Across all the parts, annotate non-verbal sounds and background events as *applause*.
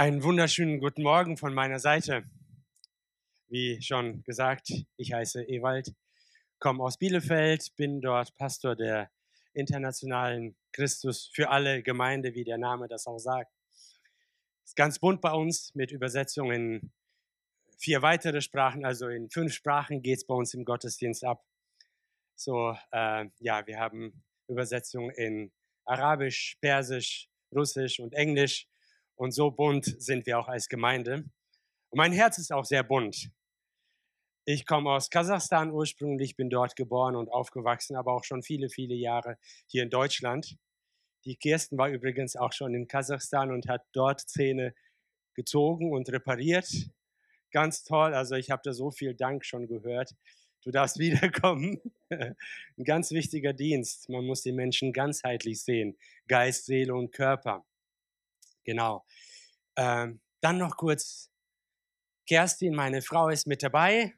Einen wunderschönen guten Morgen von meiner Seite. Wie schon gesagt, ich heiße Ewald, komme aus Bielefeld, bin dort Pastor der internationalen Christus für alle Gemeinde, wie der Name das auch sagt. Ist ganz bunt bei uns mit Übersetzungen in vier weitere Sprachen, also in fünf Sprachen geht es bei uns im Gottesdienst ab. So, äh, ja, wir haben Übersetzungen in Arabisch, Persisch, Russisch und Englisch und so bunt sind wir auch als Gemeinde. Und mein Herz ist auch sehr bunt. Ich komme aus Kasachstan ursprünglich, bin dort geboren und aufgewachsen, aber auch schon viele, viele Jahre hier in Deutschland. Die Kirsten war übrigens auch schon in Kasachstan und hat dort Zähne gezogen und repariert. Ganz toll, also ich habe da so viel Dank schon gehört. Du darfst *laughs* wiederkommen. Ein ganz wichtiger Dienst. Man muss die Menschen ganzheitlich sehen. Geist, Seele und Körper. Genau. Ähm, dann noch kurz, Kerstin, meine Frau, ist mit dabei.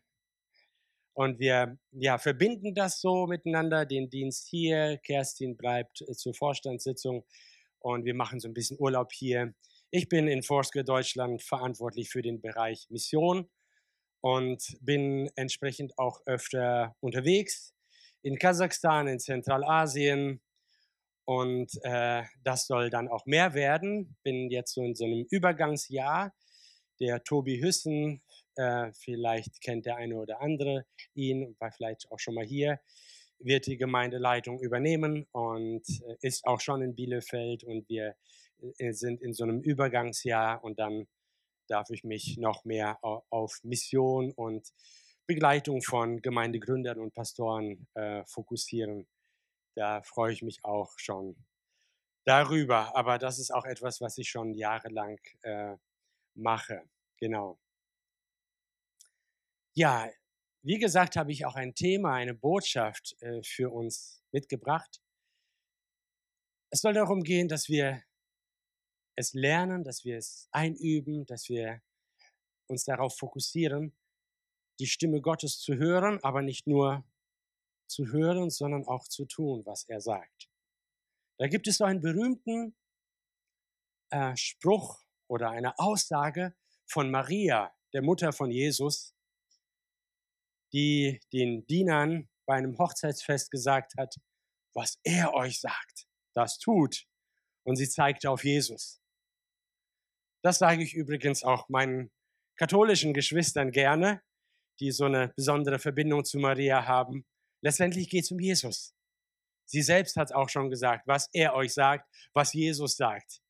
Und wir ja, verbinden das so miteinander, den Dienst hier. Kerstin bleibt äh, zur Vorstandssitzung und wir machen so ein bisschen Urlaub hier. Ich bin in Forske Deutschland verantwortlich für den Bereich Mission und bin entsprechend auch öfter unterwegs in Kasachstan, in Zentralasien, und äh, das soll dann auch mehr werden. Bin jetzt so in so einem Übergangsjahr. Der Tobi Hüssen, äh, vielleicht kennt der eine oder andere ihn, war vielleicht auch schon mal hier, wird die Gemeindeleitung übernehmen und äh, ist auch schon in Bielefeld. Und wir äh, sind in so einem Übergangsjahr und dann darf ich mich noch mehr auf Mission und Begleitung von Gemeindegründern und Pastoren äh, fokussieren da freue ich mich auch schon darüber. Aber das ist auch etwas, was ich schon jahrelang äh, mache. Genau. Ja, wie gesagt, habe ich auch ein Thema, eine Botschaft äh, für uns mitgebracht. Es soll darum gehen, dass wir es lernen, dass wir es einüben, dass wir uns darauf fokussieren, die Stimme Gottes zu hören, aber nicht nur zu hören, sondern auch zu tun, was er sagt. Da gibt es so einen berühmten äh, Spruch oder eine Aussage von Maria, der Mutter von Jesus, die den Dienern bei einem Hochzeitsfest gesagt hat, was er euch sagt, das tut. Und sie zeigte auf Jesus. Das sage ich übrigens auch meinen katholischen Geschwistern gerne, die so eine besondere Verbindung zu Maria haben. Letztendlich geht es um Jesus. Sie selbst hat auch schon gesagt, was er euch sagt, was Jesus sagt.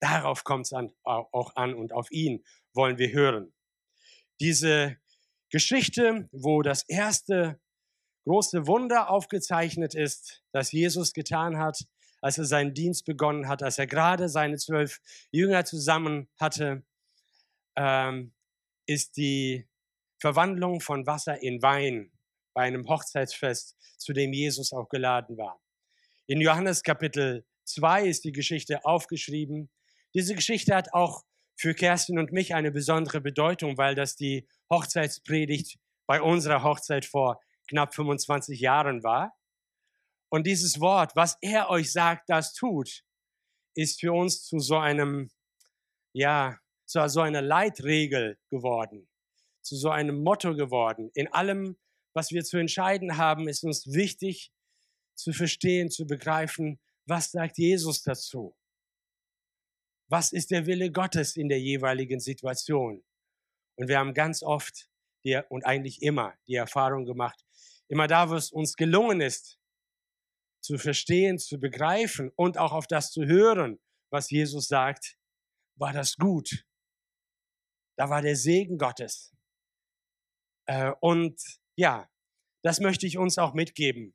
Darauf kommt es auch an und auf ihn wollen wir hören. Diese Geschichte, wo das erste große Wunder aufgezeichnet ist, das Jesus getan hat, als er seinen Dienst begonnen hat, als er gerade seine zwölf Jünger zusammen hatte, ähm, ist die Verwandlung von Wasser in Wein bei einem Hochzeitsfest, zu dem Jesus auch geladen war. In Johannes Kapitel 2 ist die Geschichte aufgeschrieben. Diese Geschichte hat auch für Kerstin und mich eine besondere Bedeutung, weil das die Hochzeitspredigt bei unserer Hochzeit vor knapp 25 Jahren war. Und dieses Wort, was er euch sagt, das tut, ist für uns zu so einem, ja, zu so einer Leitregel geworden, zu so einem Motto geworden. In allem, was wir zu entscheiden haben, ist uns wichtig zu verstehen, zu begreifen, was sagt Jesus dazu? Was ist der Wille Gottes in der jeweiligen Situation? Und wir haben ganz oft die, und eigentlich immer die Erfahrung gemacht, immer da, wo es uns gelungen ist, zu verstehen, zu begreifen und auch auf das zu hören, was Jesus sagt, war das gut. Da war der Segen Gottes. Äh, und ja, das möchte ich uns auch mitgeben.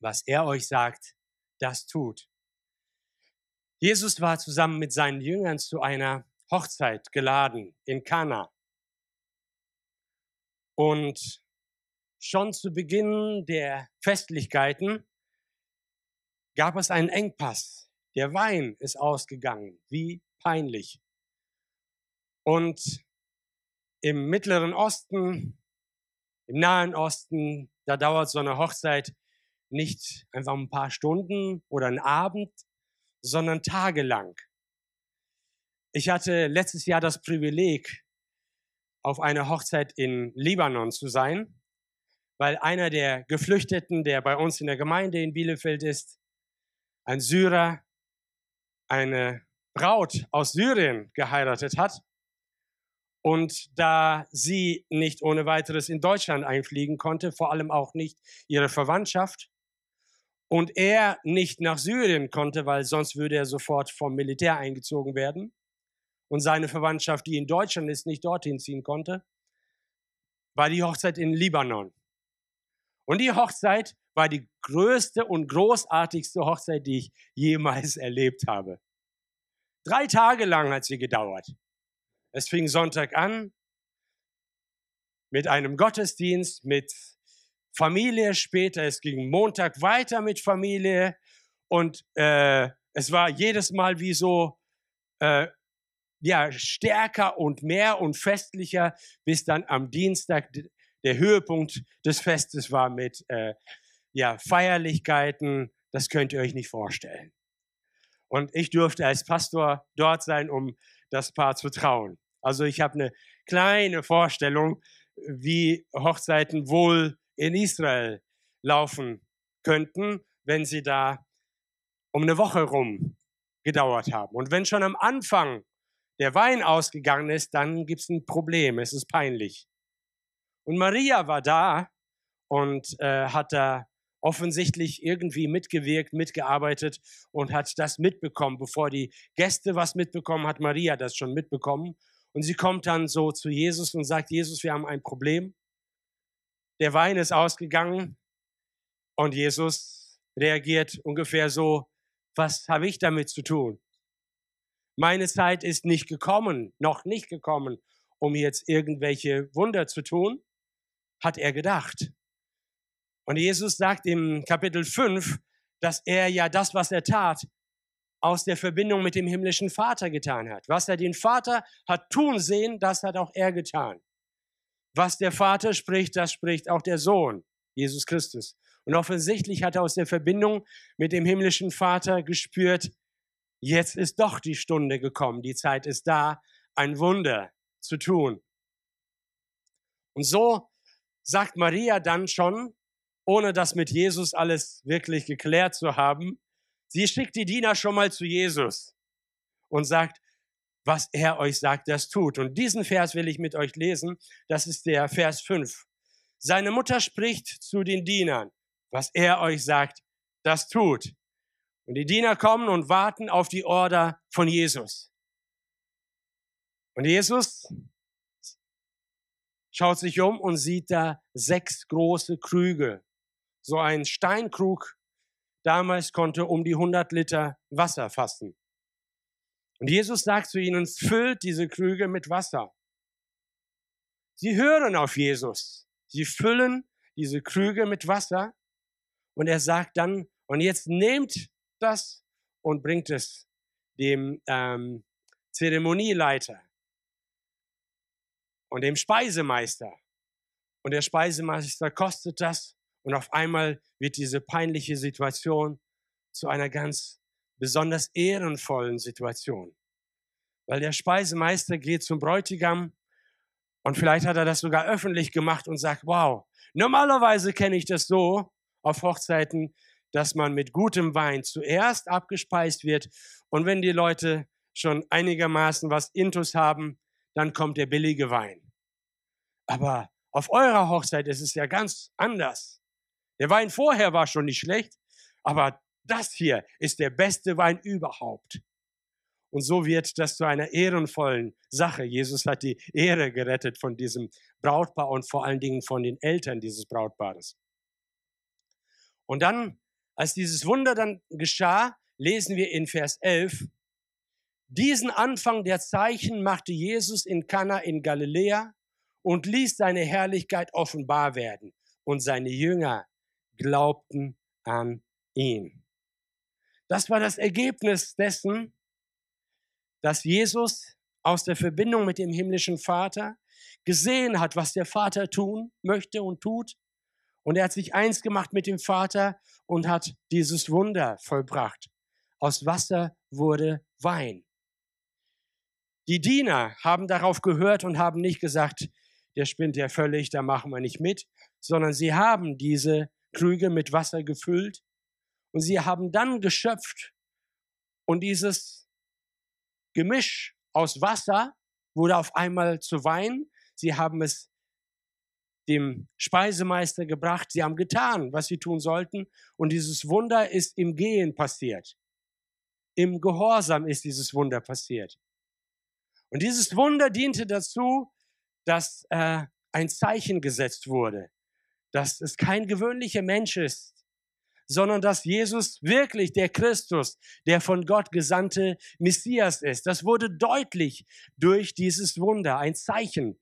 Was er euch sagt, das tut. Jesus war zusammen mit seinen Jüngern zu einer Hochzeit geladen in Kana. Und schon zu Beginn der Festlichkeiten gab es einen Engpass. Der Wein ist ausgegangen. Wie peinlich. Und im Mittleren Osten im Nahen Osten, da dauert so eine Hochzeit nicht einfach ein paar Stunden oder einen Abend, sondern tagelang. Ich hatte letztes Jahr das Privileg, auf einer Hochzeit in Libanon zu sein, weil einer der Geflüchteten, der bei uns in der Gemeinde in Bielefeld ist, ein Syrer, eine Braut aus Syrien geheiratet hat. Und da sie nicht ohne weiteres in Deutschland einfliegen konnte, vor allem auch nicht ihre Verwandtschaft, und er nicht nach Syrien konnte, weil sonst würde er sofort vom Militär eingezogen werden, und seine Verwandtschaft, die in Deutschland ist, nicht dorthin ziehen konnte, war die Hochzeit in Libanon. Und die Hochzeit war die größte und großartigste Hochzeit, die ich jemals *laughs* erlebt habe. Drei Tage lang hat sie gedauert. Es fing Sonntag an mit einem Gottesdienst, mit Familie später. Es ging Montag weiter mit Familie und äh, es war jedes Mal wie so äh, ja, stärker und mehr und festlicher, bis dann am Dienstag der Höhepunkt des Festes war mit äh, ja, Feierlichkeiten. Das könnt ihr euch nicht vorstellen. Und ich durfte als Pastor dort sein, um das Paar zu trauen. Also ich habe eine kleine Vorstellung, wie Hochzeiten wohl in Israel laufen könnten, wenn sie da um eine Woche rum gedauert haben. Und wenn schon am Anfang der Wein ausgegangen ist, dann gibt es ein Problem, es ist peinlich. Und Maria war da und äh, hat da offensichtlich irgendwie mitgewirkt, mitgearbeitet und hat das mitbekommen. Bevor die Gäste was mitbekommen, hat Maria das schon mitbekommen. Und sie kommt dann so zu Jesus und sagt, Jesus, wir haben ein Problem. Der Wein ist ausgegangen und Jesus reagiert ungefähr so, was habe ich damit zu tun? Meine Zeit ist nicht gekommen, noch nicht gekommen, um jetzt irgendwelche Wunder zu tun, hat er gedacht. Und Jesus sagt im Kapitel 5, dass er ja das, was er tat, aus der Verbindung mit dem himmlischen Vater getan hat. Was er den Vater hat tun sehen, das hat auch er getan. Was der Vater spricht, das spricht auch der Sohn, Jesus Christus. Und offensichtlich hat er aus der Verbindung mit dem himmlischen Vater gespürt, jetzt ist doch die Stunde gekommen, die Zeit ist da, ein Wunder zu tun. Und so sagt Maria dann schon, ohne das mit Jesus alles wirklich geklärt zu haben, sie schickt die Diener schon mal zu Jesus und sagt, was er euch sagt, das tut. Und diesen Vers will ich mit euch lesen. Das ist der Vers 5. Seine Mutter spricht zu den Dienern, was er euch sagt, das tut. Und die Diener kommen und warten auf die Order von Jesus. Und Jesus schaut sich um und sieht da sechs große Krüge. So ein Steinkrug damals konnte um die 100 Liter Wasser fassen. Und Jesus sagt zu ihnen, füllt diese Krüge mit Wasser. Sie hören auf Jesus. Sie füllen diese Krüge mit Wasser. Und er sagt dann, und jetzt nehmt das und bringt es dem ähm, Zeremonieleiter und dem Speisemeister. Und der Speisemeister kostet das und auf einmal wird diese peinliche Situation zu einer ganz besonders ehrenvollen Situation. Weil der Speisemeister geht zum Bräutigam und vielleicht hat er das sogar öffentlich gemacht und sagt, wow, normalerweise kenne ich das so auf Hochzeiten, dass man mit gutem Wein zuerst abgespeist wird und wenn die Leute schon einigermaßen was Intus haben, dann kommt der billige Wein. Aber auf eurer Hochzeit ist es ja ganz anders. Der Wein vorher war schon nicht schlecht, aber das hier ist der beste Wein überhaupt. Und so wird das zu einer ehrenvollen Sache. Jesus hat die Ehre gerettet von diesem Brautpaar und vor allen Dingen von den Eltern dieses Brautpaares. Und dann als dieses Wunder dann geschah, lesen wir in Vers 11, diesen Anfang der Zeichen machte Jesus in Kana in Galiläa und ließ seine Herrlichkeit offenbar werden. Und seine Jünger glaubten an ihn. Das war das Ergebnis dessen, dass Jesus aus der Verbindung mit dem himmlischen Vater gesehen hat, was der Vater tun möchte und tut und er hat sich eins gemacht mit dem Vater und hat dieses Wunder vollbracht. Aus Wasser wurde Wein. Die Diener haben darauf gehört und haben nicht gesagt, der spinnt ja völlig, da machen wir nicht mit, sondern sie haben diese Krüge mit Wasser gefüllt und sie haben dann geschöpft und dieses Gemisch aus Wasser wurde auf einmal zu Wein. Sie haben es dem Speisemeister gebracht. Sie haben getan, was sie tun sollten. Und dieses Wunder ist im Gehen passiert. Im Gehorsam ist dieses Wunder passiert. Und dieses Wunder diente dazu, dass äh, ein Zeichen gesetzt wurde, dass es kein gewöhnlicher Mensch ist, sondern dass Jesus wirklich der Christus, der von Gott gesandte Messias ist. Das wurde deutlich durch dieses Wunder. Ein Zeichen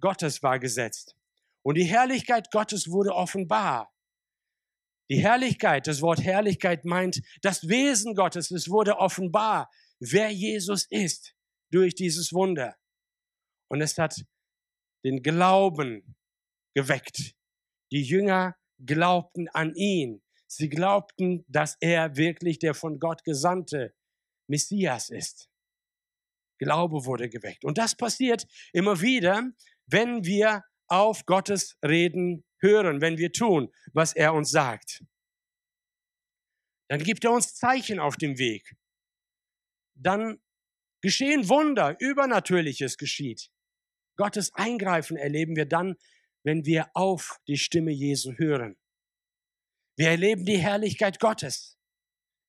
Gottes war gesetzt. Und die Herrlichkeit Gottes wurde offenbar. Die Herrlichkeit, das Wort Herrlichkeit meint das Wesen Gottes. Es wurde offenbar, wer Jesus ist durch dieses Wunder. Und es hat den Glauben geweckt. Die Jünger glaubten an ihn. Sie glaubten, dass er wirklich der von Gott gesandte Messias ist. Glaube wurde geweckt. Und das passiert immer wieder, wenn wir auf Gottes Reden hören, wenn wir tun, was er uns sagt. Dann gibt er uns Zeichen auf dem Weg. Dann geschehen Wunder, Übernatürliches geschieht. Gottes Eingreifen erleben wir dann, wenn wir auf die Stimme Jesu hören. Wir erleben die Herrlichkeit Gottes.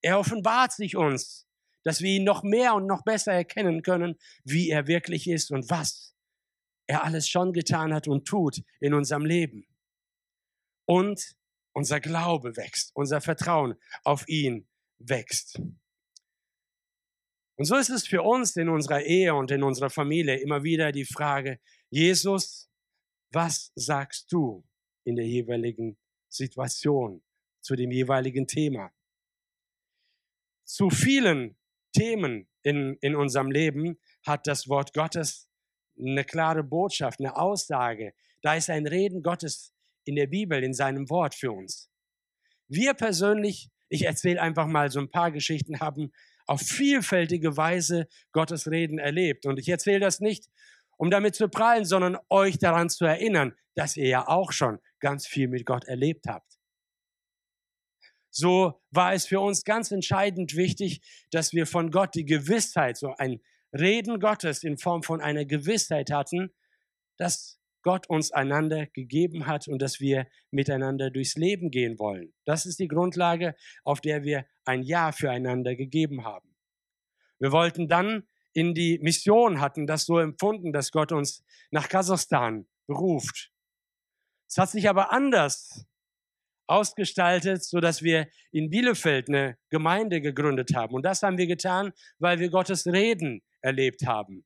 Er offenbart sich uns, dass wir ihn noch mehr und noch besser erkennen können, wie er wirklich ist und was er alles schon getan hat und tut in unserem Leben. Und unser Glaube wächst, unser Vertrauen auf ihn wächst. Und so ist es für uns in unserer Ehe und in unserer Familie immer wieder die Frage, Jesus, was sagst du in der jeweiligen Situation zu dem jeweiligen Thema? Zu vielen Themen in, in unserem Leben hat das Wort Gottes eine klare Botschaft, eine Aussage. Da ist ein Reden Gottes in der Bibel, in seinem Wort für uns. Wir persönlich, ich erzähle einfach mal so ein paar Geschichten, haben auf vielfältige Weise Gottes Reden erlebt. Und ich erzähle das nicht, um damit zu prallen, sondern euch daran zu erinnern, dass ihr ja auch schon ganz viel mit Gott erlebt habt. So war es für uns ganz entscheidend wichtig, dass wir von Gott die Gewissheit, so ein Reden Gottes in Form von einer Gewissheit hatten, dass Gott uns einander gegeben hat und dass wir miteinander durchs Leben gehen wollen. Das ist die Grundlage, auf der wir ein Ja füreinander gegeben haben. Wir wollten dann in die Mission, hatten das so empfunden, dass Gott uns nach Kasachstan beruft. Es hat sich aber anders ausgestaltet, so dass wir in Bielefeld eine Gemeinde gegründet haben. Und das haben wir getan, weil wir Gottes Reden erlebt haben.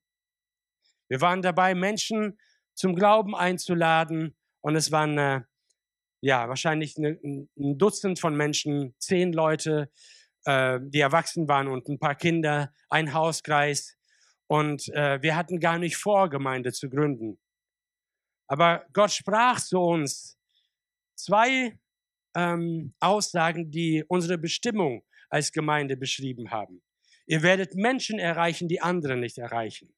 Wir waren dabei, Menschen zum Glauben einzuladen. Und es waren äh, ja wahrscheinlich eine, ein Dutzend von Menschen, zehn Leute, äh, die erwachsen waren und ein paar Kinder, ein Hauskreis. Und äh, wir hatten gar nicht vor, Gemeinde zu gründen. Aber Gott sprach zu uns zwei ähm, Aussagen, die unsere Bestimmung als Gemeinde beschrieben haben. Ihr werdet Menschen erreichen, die andere nicht erreichen.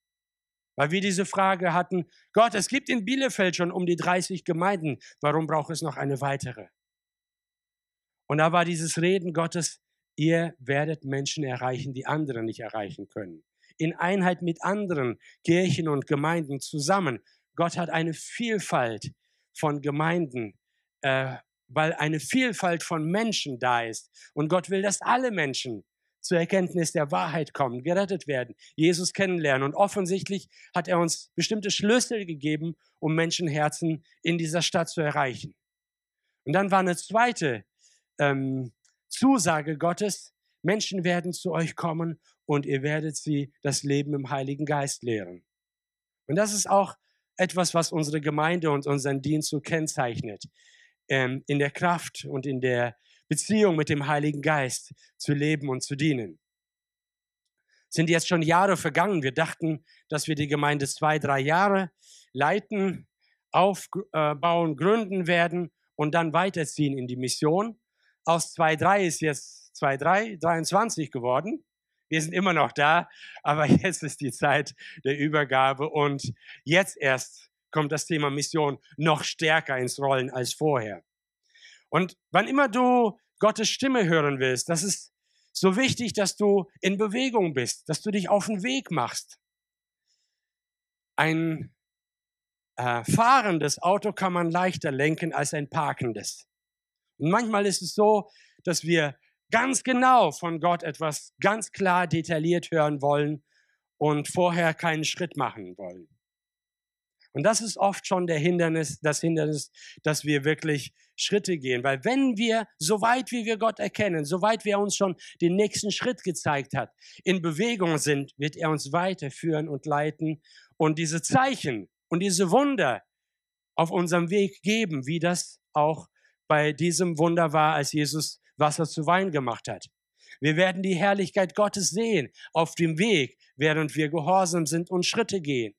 Weil wir diese Frage hatten, Gott, es gibt in Bielefeld schon um die 30 Gemeinden, warum braucht es noch eine weitere? Und da war dieses Reden Gottes, ihr werdet Menschen erreichen, die andere nicht erreichen können. In Einheit mit anderen Kirchen und Gemeinden zusammen. Gott hat eine Vielfalt von Gemeinden, äh, weil eine Vielfalt von Menschen da ist. Und Gott will, dass alle Menschen zur Erkenntnis der Wahrheit kommen, gerettet werden, Jesus kennenlernen. Und offensichtlich hat er uns bestimmte Schlüssel gegeben, um Menschenherzen in dieser Stadt zu erreichen. Und dann war eine zweite ähm, Zusage Gottes, Menschen werden zu euch kommen und ihr werdet sie das Leben im Heiligen Geist lehren. Und das ist auch etwas, was unsere Gemeinde und unseren Dienst so kennzeichnet. Ähm, in der Kraft und in der Beziehung mit dem Heiligen Geist zu leben und zu dienen. Sind jetzt schon Jahre vergangen. Wir dachten, dass wir die Gemeinde zwei, drei Jahre leiten, aufbauen, gründen werden und dann weiterziehen in die Mission. Aus zwei, drei ist jetzt zwei, drei, 23 geworden. Wir sind immer noch da, aber *laughs* jetzt ist die Zeit der Übergabe und jetzt erst kommt das Thema Mission noch stärker ins Rollen als vorher. Und wann immer du Gottes Stimme hören willst, das ist so wichtig, dass du in Bewegung bist, dass du dich auf den Weg machst. Ein äh, fahrendes Auto kann man leichter lenken als ein parkendes. Und manchmal ist es so, dass wir ganz genau von Gott etwas ganz klar detailliert hören wollen und vorher keinen Schritt machen wollen. Und das ist oft schon der Hindernis, das Hindernis, dass wir wirklich Schritte gehen. Weil wenn wir, so weit wie wir Gott erkennen, so weit wie er uns schon den nächsten Schritt gezeigt hat, in Bewegung sind, wird er uns weiterführen und leiten und diese Zeichen und diese Wunder auf unserem Weg geben, wie das auch bei diesem Wunder war, als Jesus Wasser zu Wein gemacht hat. Wir werden die Herrlichkeit Gottes sehen auf dem Weg, während wir gehorsam sind und Schritte gehen.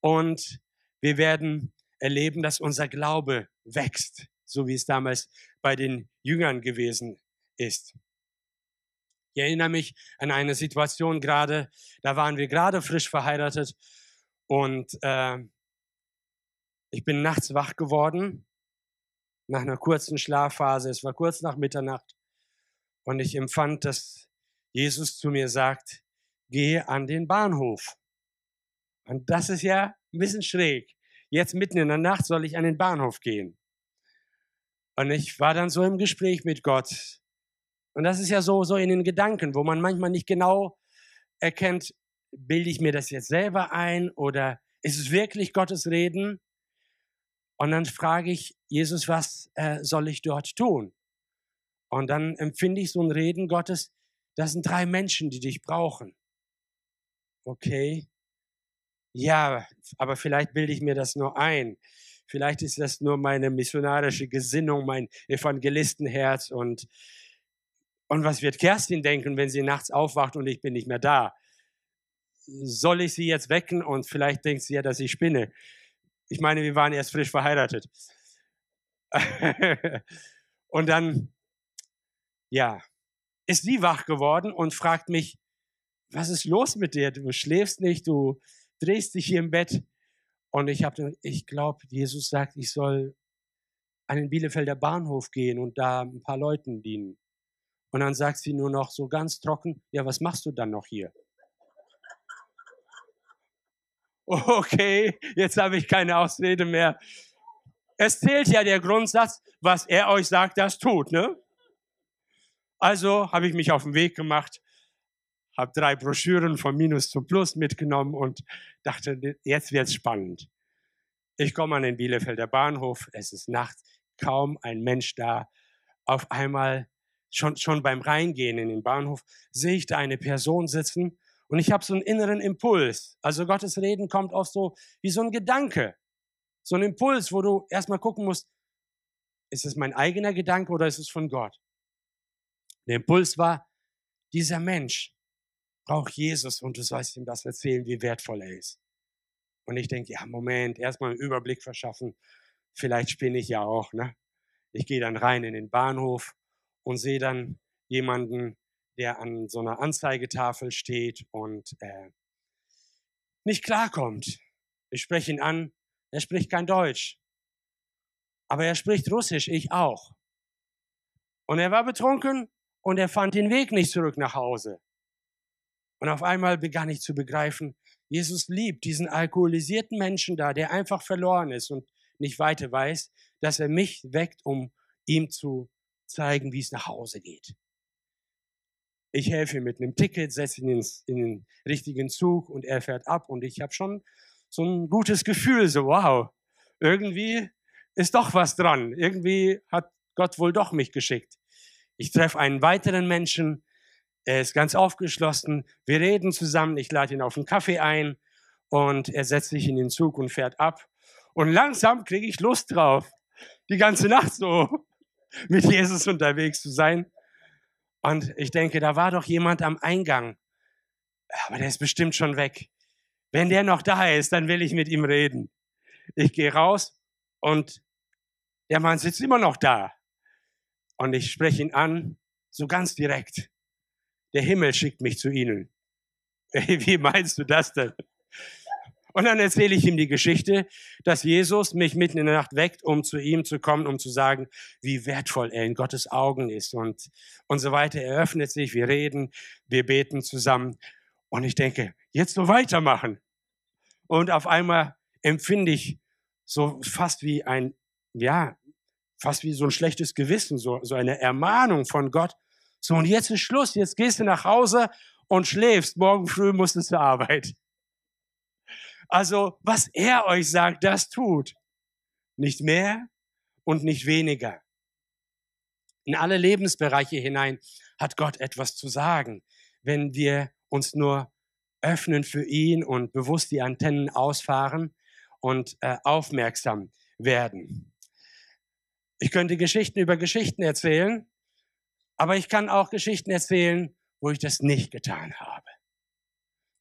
Und wir werden erleben, dass unser Glaube wächst, so wie es damals bei den Jüngern gewesen ist. Ich erinnere mich an eine Situation gerade, da waren wir gerade frisch verheiratet und äh, ich bin nachts wach geworden nach einer kurzen Schlafphase. Es war kurz nach Mitternacht und ich empfand, dass Jesus zu mir sagt, gehe an den Bahnhof. Und das ist ja ein bisschen schräg. Jetzt mitten in der Nacht soll ich an den Bahnhof gehen. Und ich war dann so im Gespräch mit Gott. Und das ist ja so, so in den Gedanken, wo man manchmal nicht genau erkennt, bilde ich mir das jetzt selber ein oder ist es wirklich Gottes Reden? Und dann frage ich Jesus, was äh, soll ich dort tun? Und dann empfinde ich so ein Reden Gottes, das sind drei Menschen, die dich brauchen. Okay. Ja, aber vielleicht bilde ich mir das nur ein. Vielleicht ist das nur meine missionarische Gesinnung, mein Evangelistenherz und und was wird Kerstin denken, wenn sie nachts aufwacht und ich bin nicht mehr da? Soll ich sie jetzt wecken und vielleicht denkt sie ja, dass ich spinne? Ich meine, wir waren erst frisch verheiratet. *laughs* und dann, ja, ist sie wach geworden und fragt mich, was ist los mit dir? Du schläfst nicht, du drehst dich hier im Bett. Und ich habe, ich glaube, Jesus sagt, ich soll an den Bielefelder Bahnhof gehen und da ein paar Leuten dienen. Und dann sagt sie nur noch so ganz trocken, ja, was machst du dann noch hier? Okay, jetzt habe ich keine Ausrede mehr. Es zählt ja der Grundsatz, was er euch sagt, das tut, ne? Also habe ich mich auf den Weg gemacht habe drei Broschüren von Minus zu Plus mitgenommen und dachte, jetzt wird's spannend. Ich komme an den Bielefelder Bahnhof, es ist nachts, kaum ein Mensch da. Auf einmal, schon, schon beim Reingehen in den Bahnhof, sehe ich da eine Person sitzen und ich habe so einen inneren Impuls. Also Gottes Reden kommt auch so wie so ein Gedanke. So ein Impuls, wo du erstmal gucken musst, ist es mein eigener Gedanke oder ist es von Gott? Der Impuls war, dieser Mensch, braucht Jesus und du sollst ihm das erzählen, wie wertvoll er ist. Und ich denke, ja, Moment, erstmal einen Überblick verschaffen. Vielleicht spinne ich ja auch, ne? Ich gehe dann rein in den Bahnhof und sehe dann jemanden, der an so einer Anzeigetafel steht und äh, nicht klarkommt. Ich spreche ihn an, er spricht kein Deutsch. Aber er spricht Russisch, ich auch. Und er war betrunken und er fand den Weg nicht zurück nach Hause. Und auf einmal begann ich zu begreifen, Jesus liebt diesen alkoholisierten Menschen da, der einfach verloren ist und nicht weiter weiß, dass er mich weckt, um ihm zu zeigen, wie es nach Hause geht. Ich helfe ihm mit einem Ticket, setze ihn ins, in den richtigen Zug und er fährt ab und ich habe schon so ein gutes Gefühl, so wow, irgendwie ist doch was dran. Irgendwie hat Gott wohl doch mich geschickt. Ich treffe einen weiteren Menschen, er ist ganz aufgeschlossen. Wir reden zusammen. Ich lade ihn auf einen Kaffee ein und er setzt sich in den Zug und fährt ab. Und langsam kriege ich Lust drauf, die ganze Nacht so *laughs* mit Jesus unterwegs zu sein. Und ich denke, da war doch jemand am Eingang. Aber der ist bestimmt schon weg. Wenn der noch da ist, dann will ich mit ihm reden. Ich gehe raus und der Mann sitzt immer noch da. Und ich spreche ihn an, so ganz direkt. der Himmel schickt mich zu ihnen. *laughs* Wie meinst du das denn? Und dann erzähle ich ihm die Geschichte, dass Jesus mich mitten in der Nacht weckt, um zu ihm zu kommen, um zu sagen, wie wertvoll er in Gottes Augen ist und, und so weiter. Er öffnet sich, wir reden, wir beten zusammen. Und ich denke, jetzt so weitermachen. Und auf einmal empfinde ich so fast wie ein, ja, fast wie so ein schlechtes Gewissen, so, so eine Ermahnung von Gott. So, und jetzt ist Schluss, jetzt gehst du nach Hause und schläfst, morgen früh musst du zur Arbeit. Also, was er euch sagt, das tut. Nicht mehr und nicht weniger. In alle Lebensbereiche hinein hat Gott etwas zu sagen, wenn wir uns nur öffnen für ihn und bewusst die Antennen ausfahren und äh, aufmerksam werden. Ich könnte Geschichten über Geschichten erzählen, aber ich kann auch Geschichten erzählen, wo ich das nicht getan habe,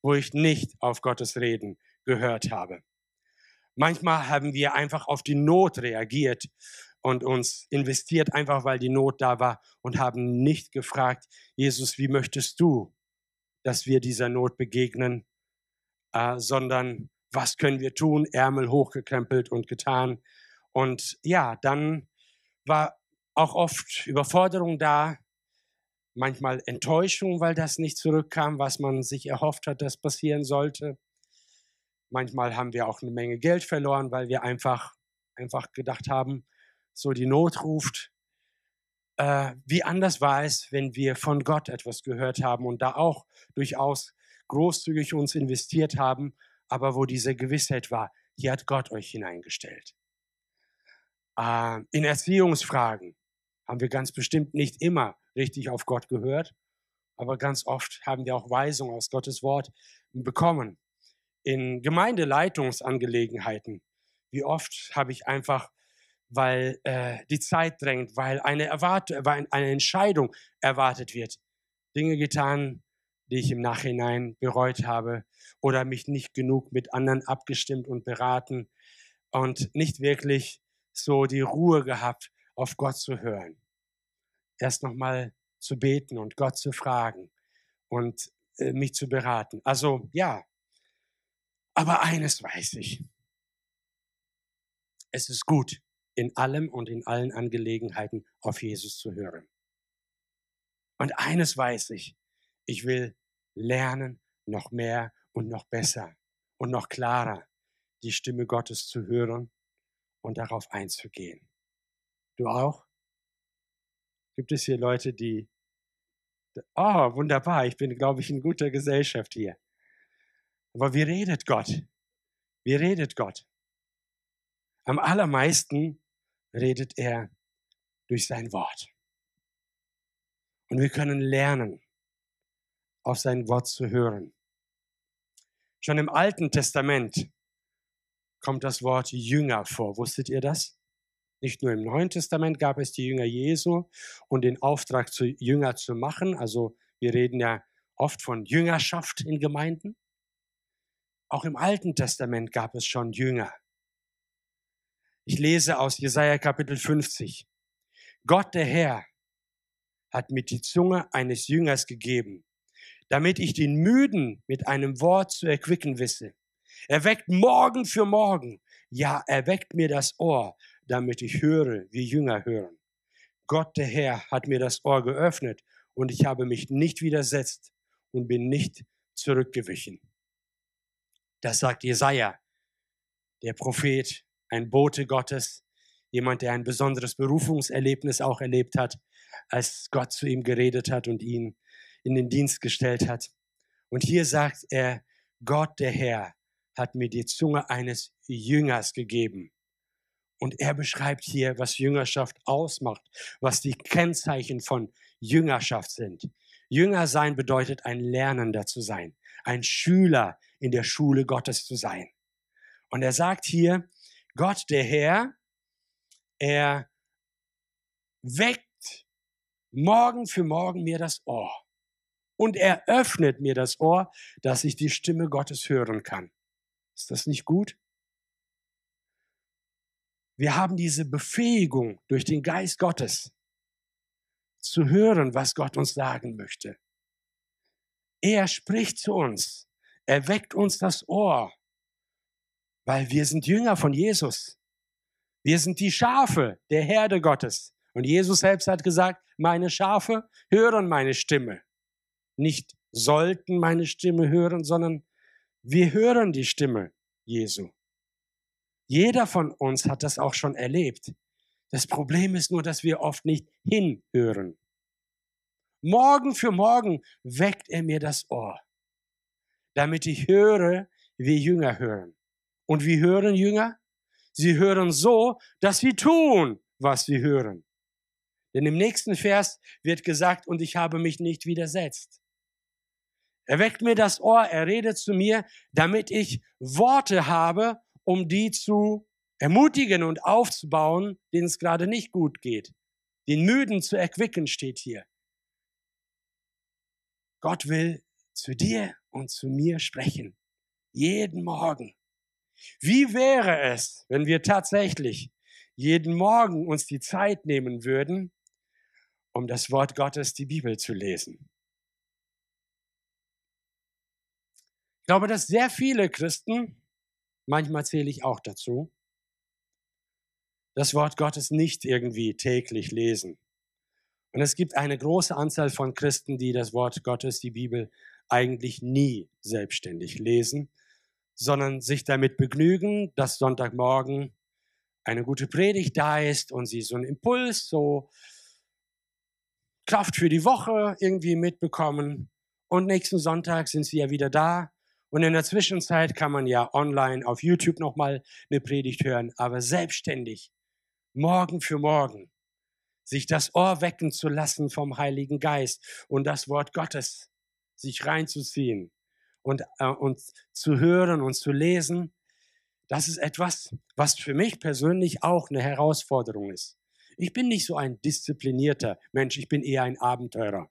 wo ich nicht auf Gottes Reden gehört habe. Manchmal haben wir einfach auf die Not reagiert und uns investiert, einfach weil die Not da war und haben nicht gefragt, Jesus, wie möchtest du, dass wir dieser Not begegnen, äh, sondern was können wir tun, Ärmel hochgekrempelt und getan. Und ja, dann war auch oft Überforderung da, manchmal Enttäuschung, weil das nicht zurückkam, was man sich erhofft hat, dass passieren sollte. Manchmal haben wir auch eine Menge Geld verloren, weil wir einfach, einfach gedacht haben, so die Not ruft. Äh, wie anders war es, wenn wir von Gott etwas gehört haben und da auch durchaus großzügig uns investiert haben, aber wo diese Gewissheit war, hier hat Gott euch hineingestellt. Äh, in Erziehungsfragen haben wir ganz bestimmt nicht immer richtig auf Gott gehört, aber ganz oft haben wir auch Weisung aus Gottes Wort bekommen in Gemeindeleitungsangelegenheiten, wie oft habe ich einfach, weil äh, die Zeit drängt, weil eine, Erwart weil eine Entscheidung erwartet wird, Dinge getan, die ich im Nachhinein bereut habe oder mich nicht genug mit anderen abgestimmt und beraten und nicht wirklich so die Ruhe gehabt, auf Gott zu hören. Erst nochmal zu beten und Gott zu fragen und äh, mich zu beraten. Also ja, aber eines weiß ich. Es ist gut, in allem und in allen Angelegenheiten auf Jesus zu hören. Und eines weiß ich, ich will lernen, noch mehr und noch besser und noch klarer die Stimme Gottes zu hören und darauf einzugehen. Du auch? Gibt es hier Leute, die... Oh, wunderbar, ich bin, glaube ich, in guter Gesellschaft hier. Aber wie redet Gott? Wie redet Gott? Am allermeisten redet er durch sein Wort. Und wir können lernen, auf sein Wort zu hören. Schon im Alten Testament kommt das Wort Jünger vor. Wusstet ihr das? Nicht nur im Neuen Testament gab es die Jünger Jesu und den Auftrag, zu Jünger zu machen. Also wir reden ja oft von Jüngerschaft in Gemeinden. Auch im Alten Testament gab es schon Jünger. Ich lese aus Jesaja Kapitel 50. Gott der Herr hat mir die Zunge eines Jüngers gegeben, damit ich den Müden mit einem Wort zu erquicken wisse. Er weckt morgen für morgen. Ja, er weckt mir das Ohr, damit ich höre, wie Jünger hören. Gott der Herr hat mir das Ohr geöffnet und ich habe mich nicht widersetzt und bin nicht zurückgewichen. Das sagt Jesaja, der Prophet, ein Bote Gottes, jemand, der ein besonderes Berufungserlebnis auch erlebt hat, als Gott zu ihm geredet hat und ihn in den Dienst gestellt hat. Und hier sagt er, Gott der Herr hat mir die Zunge eines Jüngers gegeben. Und er beschreibt hier, was Jüngerschaft ausmacht, was die Kennzeichen von Jüngerschaft sind. Jünger sein bedeutet ein Lernender zu sein, ein Schüler in der Schule Gottes zu sein. Und er sagt hier, Gott der Herr, er weckt morgen für morgen mir das Ohr. Und er öffnet mir das Ohr, dass ich die Stimme Gottes hören kann. Ist das nicht gut? Wir haben diese Befähigung durch den Geist Gottes zu hören, was Gott uns sagen möchte. Er spricht zu uns. Er weckt uns das Ohr, weil wir sind Jünger von Jesus. Wir sind die Schafe der Herde Gottes. Und Jesus selbst hat gesagt, meine Schafe hören meine Stimme. Nicht sollten meine Stimme hören, sondern wir hören die Stimme Jesu. Jeder von uns hat das auch schon erlebt. Das Problem ist nur, dass wir oft nicht hinhören. Morgen für morgen weckt er mir das Ohr, damit ich höre, wie Jünger hören. Und wie hören Jünger? Sie hören so, dass sie tun, was sie hören. Denn im nächsten Vers wird gesagt, und ich habe mich nicht widersetzt. Er weckt mir das Ohr, er redet zu mir, damit ich Worte habe, um die zu ermutigen und aufzubauen, denen es gerade nicht gut geht. Den Müden zu erquicken steht hier. Gott will zu dir und zu mir sprechen. Jeden Morgen. Wie wäre es, wenn wir tatsächlich jeden Morgen uns die Zeit nehmen würden, um das Wort Gottes, die Bibel zu lesen? Ich glaube, dass sehr viele Christen, manchmal zähle ich auch dazu, das Wort Gottes nicht irgendwie täglich lesen. Und es gibt eine große Anzahl von Christen, die das Wort Gottes, die Bibel, eigentlich nie selbstständig lesen, sondern sich damit begnügen, dass Sonntagmorgen eine gute Predigt da ist und sie so einen Impuls, so Kraft für die Woche irgendwie mitbekommen. Und nächsten Sonntag sind sie ja wieder da. Und in der Zwischenzeit kann man ja online auf YouTube nochmal eine Predigt hören, aber selbstständig, Morgen für Morgen, sich das Ohr wecken zu lassen vom Heiligen Geist und das Wort Gottes sich reinzuziehen und, äh, und zu hören und zu lesen, das ist etwas, was für mich persönlich auch eine Herausforderung ist. Ich bin nicht so ein disziplinierter Mensch, ich bin eher ein Abenteurer.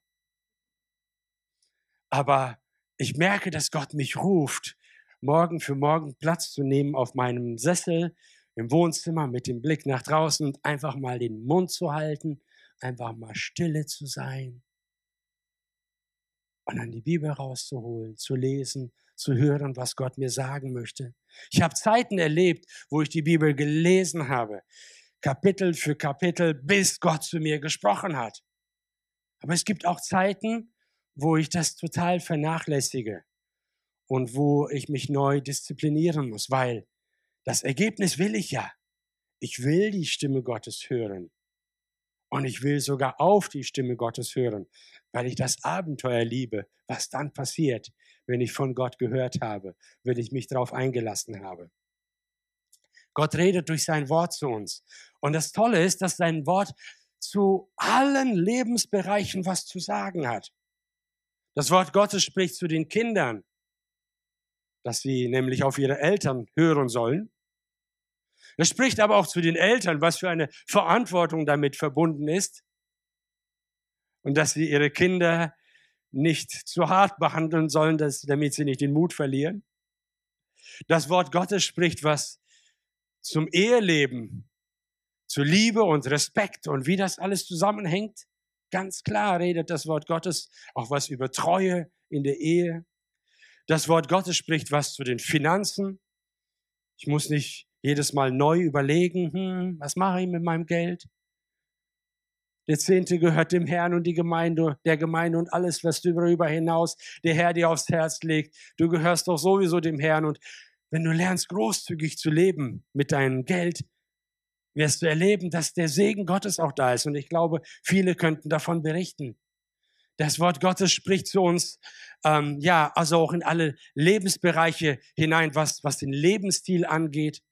Aber ich merke, dass Gott mich ruft, morgen für morgen Platz zu nehmen auf meinem Sessel im Wohnzimmer mit dem Blick nach draußen und einfach mal den Mund zu halten, einfach mal stille zu sein und dann die Bibel rauszuholen, zu lesen, zu hören, was Gott mir sagen möchte. Ich habe Zeiten erlebt, wo ich die Bibel gelesen habe, Kapitel für Kapitel, bis Gott zu mir gesprochen hat. Aber es gibt auch Zeiten, wo ich das total vernachlässige und wo ich mich neu disziplinieren muss, weil das Ergebnis will ich ja. Ich will die Stimme Gottes hören. Und ich will sogar auf die Stimme Gottes hören, weil ich das Abenteuer liebe, was dann passiert, wenn ich von Gott gehört habe, wenn ich mich darauf eingelassen habe. Gott redet durch sein Wort zu uns. Und das Tolle ist, dass sein Wort zu allen Lebensbereichen was zu sagen hat. Das Wort Gottes spricht zu den Kindern, dass sie nämlich auf ihre Eltern hören sollen. Es spricht aber auch zu den Eltern, was für eine Verantwortung damit verbunden ist und dass sie ihre Kinder nicht zu hart behandeln sollen, dass, damit sie nicht den Mut verlieren. Das Wort Gottes spricht was zum Eheleben, zu Liebe und Respekt und wie das alles zusammenhängt. Ganz klar redet das Wort Gottes auch was über Treue in der Ehe. Das Wort Gottes spricht was zu den Finanzen. Ich muss nicht jedes Mal neu überlegen, hm, was mache ich mit meinem Geld? Der Zehnte gehört dem Herrn und die Gemeinde, der Gemeinde und alles, was darüber hinaus der Herr dir aufs Herz legt. Du gehörst doch sowieso dem Herrn. Und wenn du lernst, großzügig zu leben mit deinem Geld, wirst du erleben, dass der Segen Gottes auch da ist. Und ich glaube, viele könnten davon berichten. Das Wort Gottes spricht zu uns, ähm, ja, also auch in alle Lebensbereiche hinein, was, was den Lebensstil angeht.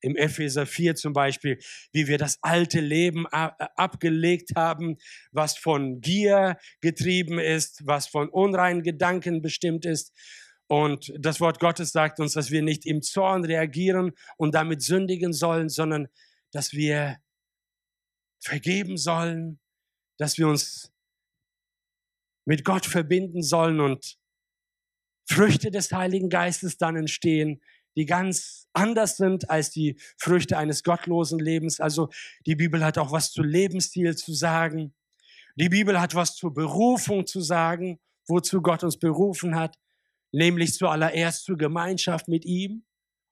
Im Epheser 4 zum Beispiel, wie wir das alte Leben abgelegt haben, was von Gier getrieben ist, was von unreinen Gedanken bestimmt ist. Und das Wort Gottes sagt uns, dass wir nicht im Zorn reagieren und damit sündigen sollen, sondern dass wir vergeben sollen, dass wir uns mit Gott verbinden sollen und Früchte des Heiligen Geistes dann entstehen, die ganz anders sind als die Früchte eines gottlosen Lebens. Also die Bibel hat auch was zu Lebensstil zu sagen. Die Bibel hat was zur Berufung zu sagen, wozu Gott uns berufen hat, nämlich zuallererst zur Gemeinschaft mit ihm.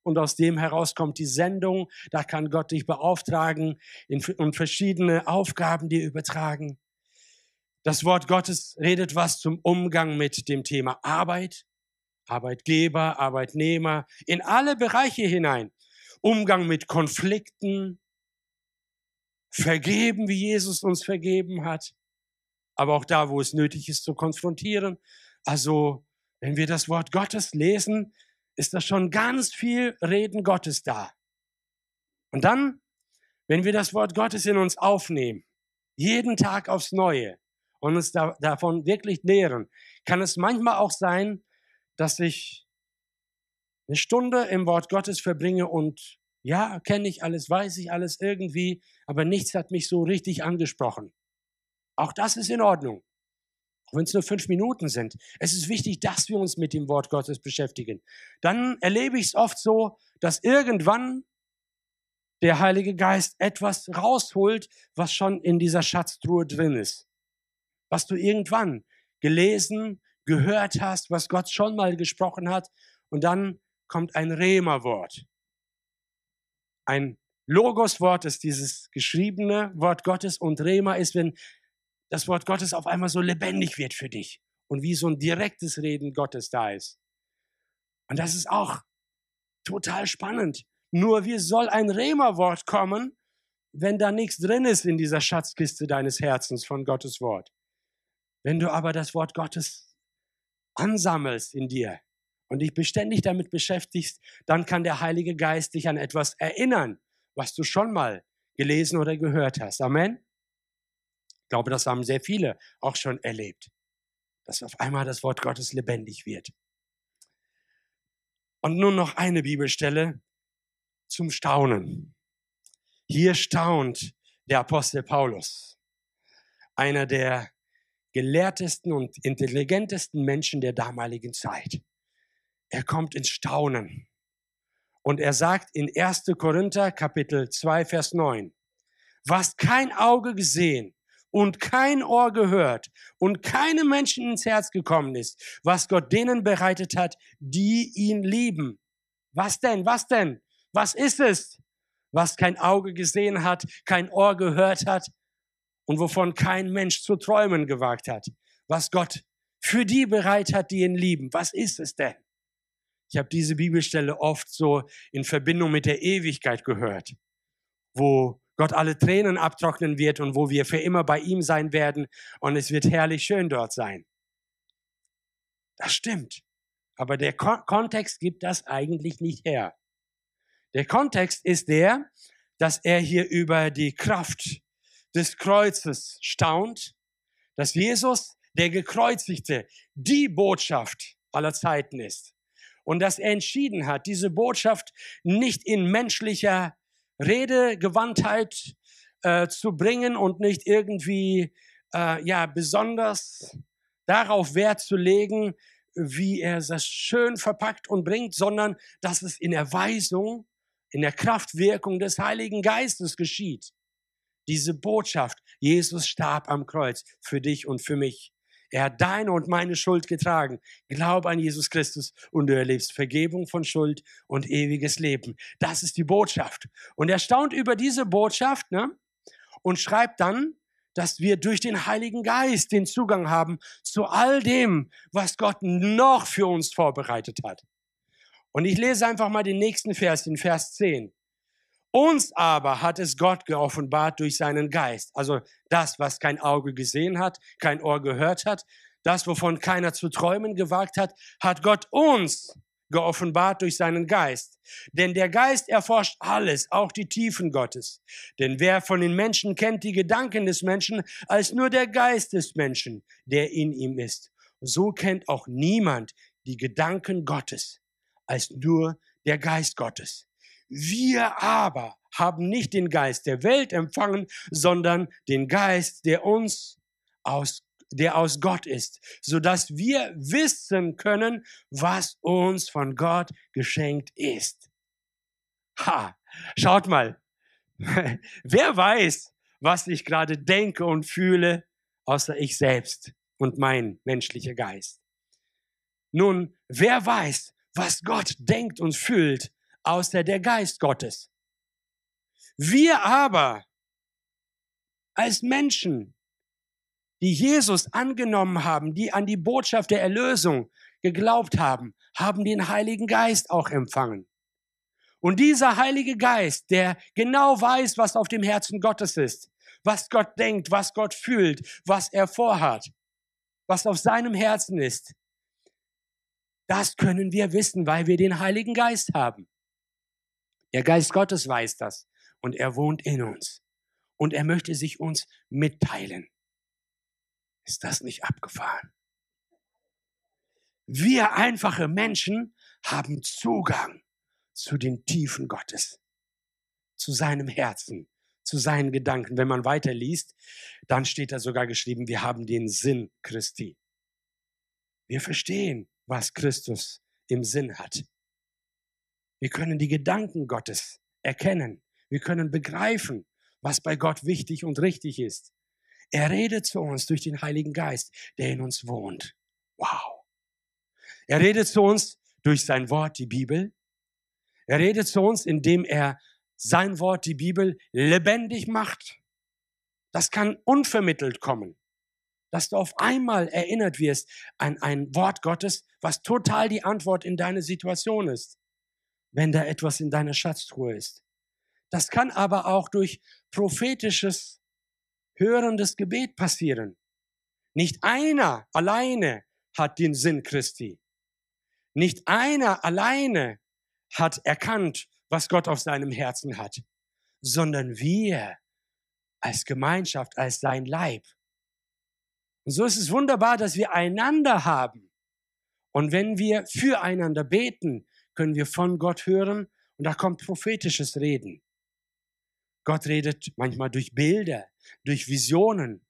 Und aus dem heraus kommt die Sendung. Da kann Gott dich beauftragen und verschiedene Aufgaben dir übertragen. Das Wort Gottes redet was zum Umgang mit dem Thema Arbeit, Arbeitgeber, Arbeitnehmer, in alle Bereiche hinein. Umgang mit Konflikten, vergeben, wie Jesus uns vergeben hat, aber auch da, wo es nötig ist, zu konfrontieren. Also, wenn wir das Wort Gottes lesen, ist da schon ganz viel Reden Gottes da. Und dann, wenn wir das Wort Gottes in uns aufnehmen, jeden Tag aufs Neue und uns da, davon wirklich nähren, kann es manchmal auch sein, dass ich eine Stunde im Wort Gottes verbringe und ja, kenne ich alles, weiß ich alles irgendwie, aber nichts hat mich so richtig angesprochen. Auch das ist in Ordnung. Auch wenn es nur fünf Minuten sind. Es ist wichtig, dass wir uns mit dem Wort Gottes beschäftigen. Dann erlebe ich es oft so, dass irgendwann der Heilige Geist etwas rausholt, was schon in dieser Schatztruhe drin ist. Was du irgendwann gelesen, gehört hast, was Gott schon mal gesprochen hat. Und dann kommt ein Rema-Wort. Ein Logos-Wort ist dieses geschriebene Wort Gottes und Rema ist, wenn das Wort Gottes auf einmal so lebendig wird für dich und wie so ein direktes Reden Gottes da ist. Und das ist auch total spannend. Nur wie soll ein Rema-Wort kommen, wenn da nichts drin ist in dieser Schatzkiste deines Herzens von Gottes Wort? Wenn du aber das Wort Gottes ansammelst in dir und dich beständig damit beschäftigst, dann kann der Heilige Geist dich an etwas erinnern, was du schon mal gelesen oder gehört hast. Amen. Ich glaube, das haben sehr viele auch schon erlebt, dass auf einmal das Wort Gottes lebendig wird. Und nun noch eine Bibelstelle zum Staunen. Hier staunt der Apostel Paulus, einer der gelehrtesten und intelligentesten Menschen der damaligen Zeit. Er kommt ins Staunen. Und er sagt in 1. Korinther Kapitel 2, Vers 9, was kein Auge gesehen und kein Ohr gehört und keinem Menschen ins Herz gekommen ist, was Gott denen bereitet hat, die ihn lieben. Was denn? Was denn? Was ist es? Was kein Auge gesehen hat, kein Ohr gehört hat und wovon kein Mensch zu träumen gewagt hat, was Gott für die bereit hat, die ihn lieben. Was ist es denn? Ich habe diese Bibelstelle oft so in Verbindung mit der Ewigkeit gehört, wo Gott alle Tränen abtrocknen wird und wo wir für immer bei ihm sein werden und es wird herrlich schön dort sein. Das stimmt. Aber der Ko Kontext gibt das eigentlich nicht her. Der Kontext ist der, dass er hier über die Kraft des Kreuzes staunt, dass Jesus, der Gekreuzigte, die Botschaft aller Zeiten ist. Und dass er entschieden hat, diese Botschaft nicht in menschlicher Redegewandtheit äh, zu bringen und nicht irgendwie äh, ja besonders darauf Wert zu legen, wie er das schön verpackt und bringt, sondern dass es in Erweisung, in der Kraftwirkung des Heiligen Geistes geschieht diese Botschaft, Jesus starb am Kreuz für dich und für mich. Er hat deine und meine Schuld getragen. Glaub an Jesus Christus und du erlebst Vergebung von Schuld und ewiges Leben. Das ist die Botschaft. Und er staunt über diese Botschaft ne? und schreibt dann, dass wir durch den Heiligen Geist den Zugang haben zu all dem, was Gott noch für uns vorbereitet hat. Und ich lese einfach mal den nächsten Vers, den Vers 10. Uns aber hat es Gott geoffenbart durch seinen Geist. Also das, was kein Auge gesehen hat, kein Ohr gehört hat, das, wovon keiner zu träumen gewagt hat, hat Gott uns geoffenbart durch seinen Geist. Denn der Geist erforscht alles, auch die Tiefen Gottes. Denn wer von den Menschen kennt die Gedanken des Menschen als nur der Geist des Menschen, der in ihm ist? So kennt auch niemand die Gedanken Gottes als nur der Geist Gottes. Wir aber haben nicht den Geist der Welt empfangen, sondern den Geist, der uns aus der aus Gott ist, so dass wir wissen können, was uns von Gott geschenkt ist. Ha, schaut mal. *laughs* Wer weiß, was ich gerade denke und fühle, außer ich selbst. und mein menschlicher Geist. Nun, wer weiß, was Gott denkt und fühlt, außer der Geist Gottes? Wir aber als Menschen, die Jesus angenommen haben, die an die Botschaft der Erlösung geglaubt haben, haben den Heiligen Geist auch empfangen. Und dieser Heilige Geist, der genau weiß, was auf dem Herzen Gottes ist, was Gott denkt, was Gott fühlt, was er vorhat, was auf seinem Herzen ist, das können wir wissen, weil wir den Heiligen Geist haben. Der Geist Gottes weiß das und er wohnt in uns und er möchte sich uns mitteilen. Ist das nicht abgefahren? Wir einfache Menschen haben Zugang zu den Tiefen Gottes, zu seinem Herzen, zu seinen Gedanken. Wenn man weiterliest, dann steht da sogar geschrieben, wir haben den Sinn Christi. Wir verstehen, was Christus im Sinn hat. Wir können die Gedanken Gottes erkennen. Wir können begreifen, was bei Gott wichtig und richtig ist. Er redet zu uns durch den Heiligen Geist, der in uns wohnt. Wow. Er redet zu uns durch sein Wort, die Bibel. Er redet zu uns, indem er sein Wort, die Bibel, lebendig macht. Das kann unvermittelt kommen. Dass du auf einmal erinnert wirst an ein Wort Gottes, was total die Antwort in deine Situation ist, wenn da etwas in deiner Schatztruhe ist. Das kann aber auch durch prophetisches, hörendes Gebet passieren. Nicht einer alleine hat den Sinn Christi. Nicht einer alleine hat erkannt, was Gott auf seinem Herzen hat, sondern wir als Gemeinschaft, als sein Leib. Und so ist es wunderbar, dass wir einander haben. Und wenn wir füreinander beten, können wir von Gott hören und da kommt prophetisches Reden. Gott redet manchmal durch Bilder, durch Visionen,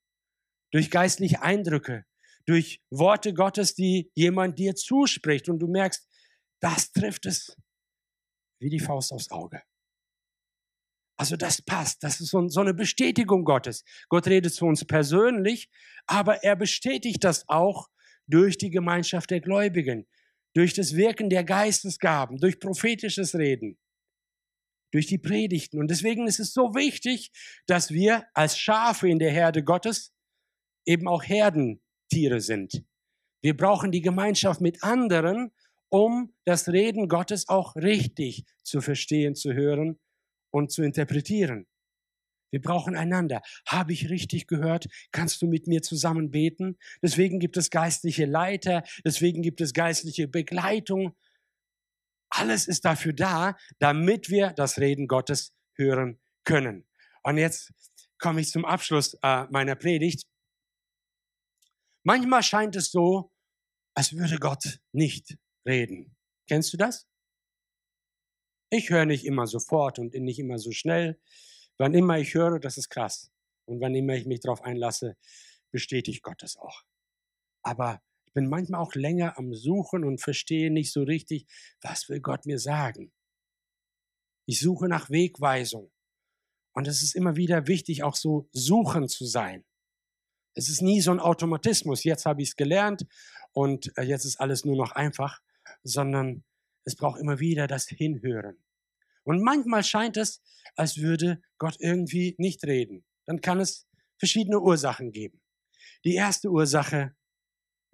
durch geistliche Eindrücke, durch Worte Gottes, die jemand dir zuspricht und du merkst, das trifft es wie die Faust aufs Auge. Also das passt, das ist so, eine Bestätigung Gottes. Gott redet zu uns persönlich, aber er bestätigt das auch durch die Gemeinschaft der Gläubigen, durch das Wirken der Geistesgaben, durch prophetisches Reden durch die Predigten. Und deswegen ist es so wichtig, dass wir als Schafe in der Herde Gottes eben auch Herdentiere sind. Wir brauchen die Gemeinschaft mit anderen, um das Reden Gottes auch richtig zu verstehen, zu hören und zu interpretieren. Wir brauchen einander. Habe ich richtig gehört? Kannst du mit mir zusammen beten? Deswegen gibt es geistliche Leiter, deswegen gibt es geistliche Begleitung, alles ist dafür da, damit wir das Reden Gottes hören können. Und jetzt komme ich zum Abschluss äh, meiner Predigt. Manchmal scheint es so, als würde Gott nicht reden. Kennst du das? Ich höre nicht immer sofort und nicht immer so schnell. Wann immer ich höre, das ist krass. Und wann immer ich mich darauf einlasse, bestätigt Gott es auch. Aber bin manchmal auch länger am Suchen und verstehe nicht so richtig, was will Gott mir sagen. Ich suche nach Wegweisung. Und es ist immer wieder wichtig, auch so suchen zu sein. Es ist nie so ein Automatismus, jetzt habe ich es gelernt und äh, jetzt ist alles nur noch einfach, sondern es braucht immer wieder das Hinhören. Und manchmal scheint es, als würde Gott irgendwie nicht reden. Dann kann es verschiedene Ursachen geben. Die erste Ursache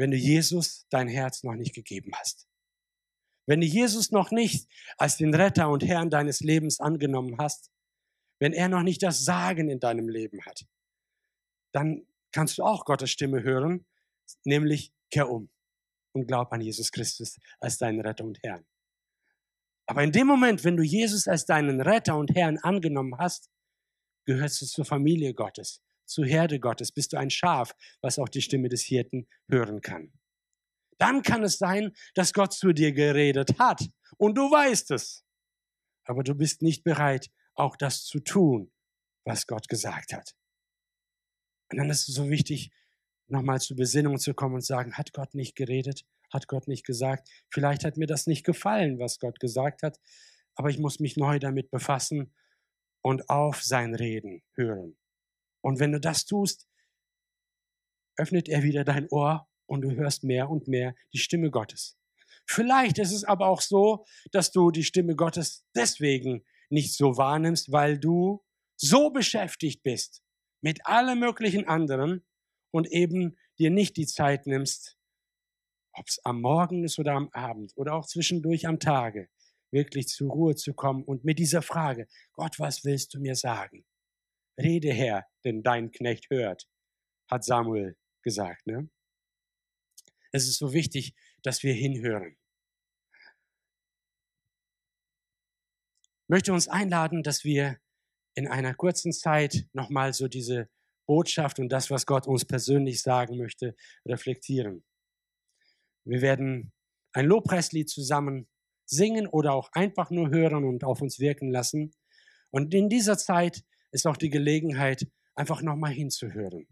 wenn du Jesus dein Herz noch nicht gegeben hast. Wenn du Jesus noch nicht als den Retter und Herrn deines Lebens angenommen hast, wenn er noch nicht das Sagen in deinem Leben hat, dann kannst du auch Gottes Stimme hören, nämlich kehr um und glaub an Jesus Christus als deinen Retter und Herrn. Aber in dem Moment, wenn du Jesus als deinen Retter und Herrn angenommen hast, gehörst du zur Familie Gottes zur Herde Gottes, bist du ein Schaf, was auch die Stimme des Hirten hören kann. Dann kann es sein, dass Gott zu dir geredet hat und du weißt es. Aber du bist nicht bereit, auch das zu tun, was Gott gesagt hat. Und dann ist es so wichtig, nochmal zur Besinnung zu kommen und sagen, hat Gott nicht geredet? Hat Gott nicht gesagt? Vielleicht hat mir das nicht gefallen, was Gott gesagt hat, aber ich muss mich neu damit befassen und auf sein Reden hören. Und wenn du das tust, öffnet er wieder dein Ohr und du hörst mehr und mehr die Stimme Gottes. Vielleicht ist es aber auch so, dass du die Stimme Gottes deswegen nicht so wahrnimmst, weil du so beschäftigt bist mit allem möglichen anderen und eben dir nicht die Zeit nimmst, ob es am Morgen ist oder am Abend oder auch zwischendurch am Tage, wirklich zur Ruhe zu kommen und mit dieser Frage, Gott, was willst du mir sagen? Rede her, denn dein Knecht hört, hat Samuel gesagt. Ne? Es ist so wichtig, dass wir hinhören. Ich möchte uns einladen, dass wir in einer kurzen Zeit nochmal so diese Botschaft und das, was Gott uns persönlich sagen möchte, reflektieren. Wir werden ein Lobpreislied zusammen singen oder auch einfach nur hören und auf uns wirken lassen. Und in dieser Zeit ist auch die Gelegenheit, einfach nochmal hinzuhören.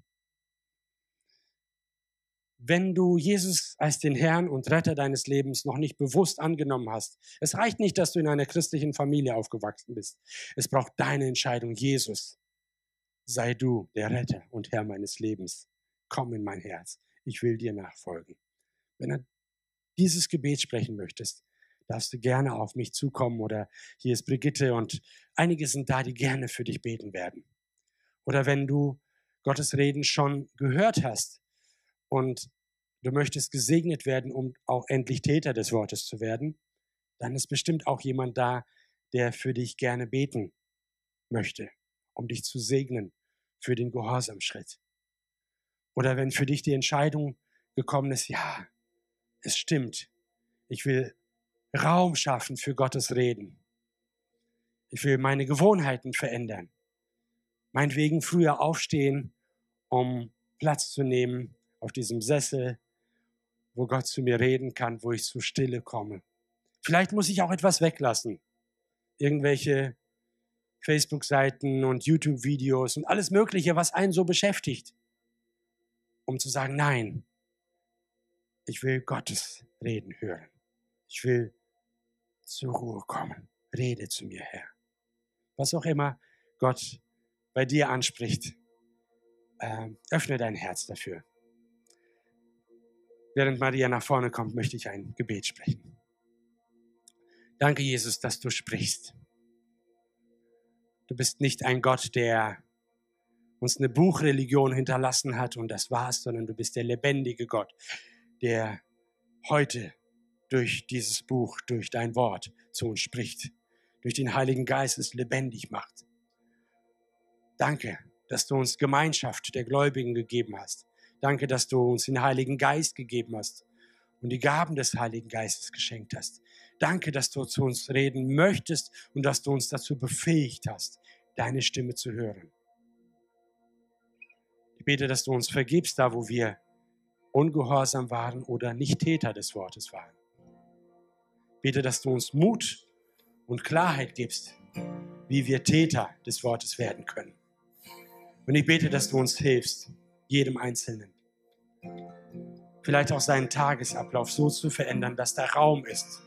Wenn du Jesus als den Herrn und Retter deines Lebens noch nicht bewusst angenommen hast, es reicht nicht, dass du in einer christlichen Familie aufgewachsen bist. Es braucht deine Entscheidung, Jesus. Sei du der Retter und Herr meines Lebens. Komm in mein Herz. Ich will dir nachfolgen. Wenn du dieses Gebet sprechen möchtest, darfst du gerne auf mich zukommen oder hier ist Brigitte und einige sind da, die gerne für dich beten werden. Oder wenn du Gottes Reden schon gehört hast und du möchtest gesegnet werden, um auch endlich Täter des Wortes zu werden, dann ist bestimmt auch jemand da, der für dich gerne beten möchte, um dich zu segnen für den Gehorsamschritt. Oder wenn für dich die Entscheidung gekommen ist, ja, es stimmt, ich will Raum schaffen für Gottes Reden. Ich will meine Gewohnheiten verändern. Meinetwegen früher aufstehen, um Platz zu nehmen auf diesem Sessel, wo Gott zu mir reden kann, wo ich zur Stille komme. Vielleicht muss ich auch etwas weglassen. Irgendwelche Facebook-Seiten und YouTube-Videos und alles Mögliche, was einen so beschäftigt. Um zu sagen, nein, ich will Gottes Reden hören. Ich will zur Ruhe kommen. Rede zu mir, Herr. Was auch immer Gott bei dir anspricht, äh, öffne dein Herz dafür. Während Maria nach vorne kommt, möchte ich ein Gebet sprechen. Danke, Jesus, dass du sprichst. Du bist nicht ein Gott, der uns eine Buchreligion hinterlassen hat und das war's, sondern du bist der lebendige Gott, der heute durch dieses Buch, durch dein Wort zu uns spricht, durch den Heiligen Geist es lebendig macht. Danke, dass du uns Gemeinschaft der Gläubigen gegeben hast. Danke, dass du uns den Heiligen Geist gegeben hast und die Gaben des Heiligen Geistes geschenkt hast. Danke, dass du zu uns reden möchtest und dass du uns dazu befähigt hast, deine Stimme zu hören. Ich bete, dass du uns vergibst, da wo wir ungehorsam waren oder nicht Täter des Wortes waren. Bete, dass du uns Mut und Klarheit gibst, wie wir Täter des Wortes werden können. Und ich bete, dass du uns hilfst, jedem Einzelnen. Vielleicht auch seinen Tagesablauf so zu verändern, dass da Raum ist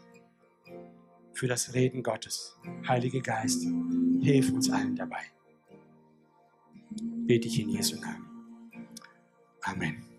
für das Reden Gottes. Heilige Geist, hilf uns allen dabei. Bete ich in Jesu Namen. Amen.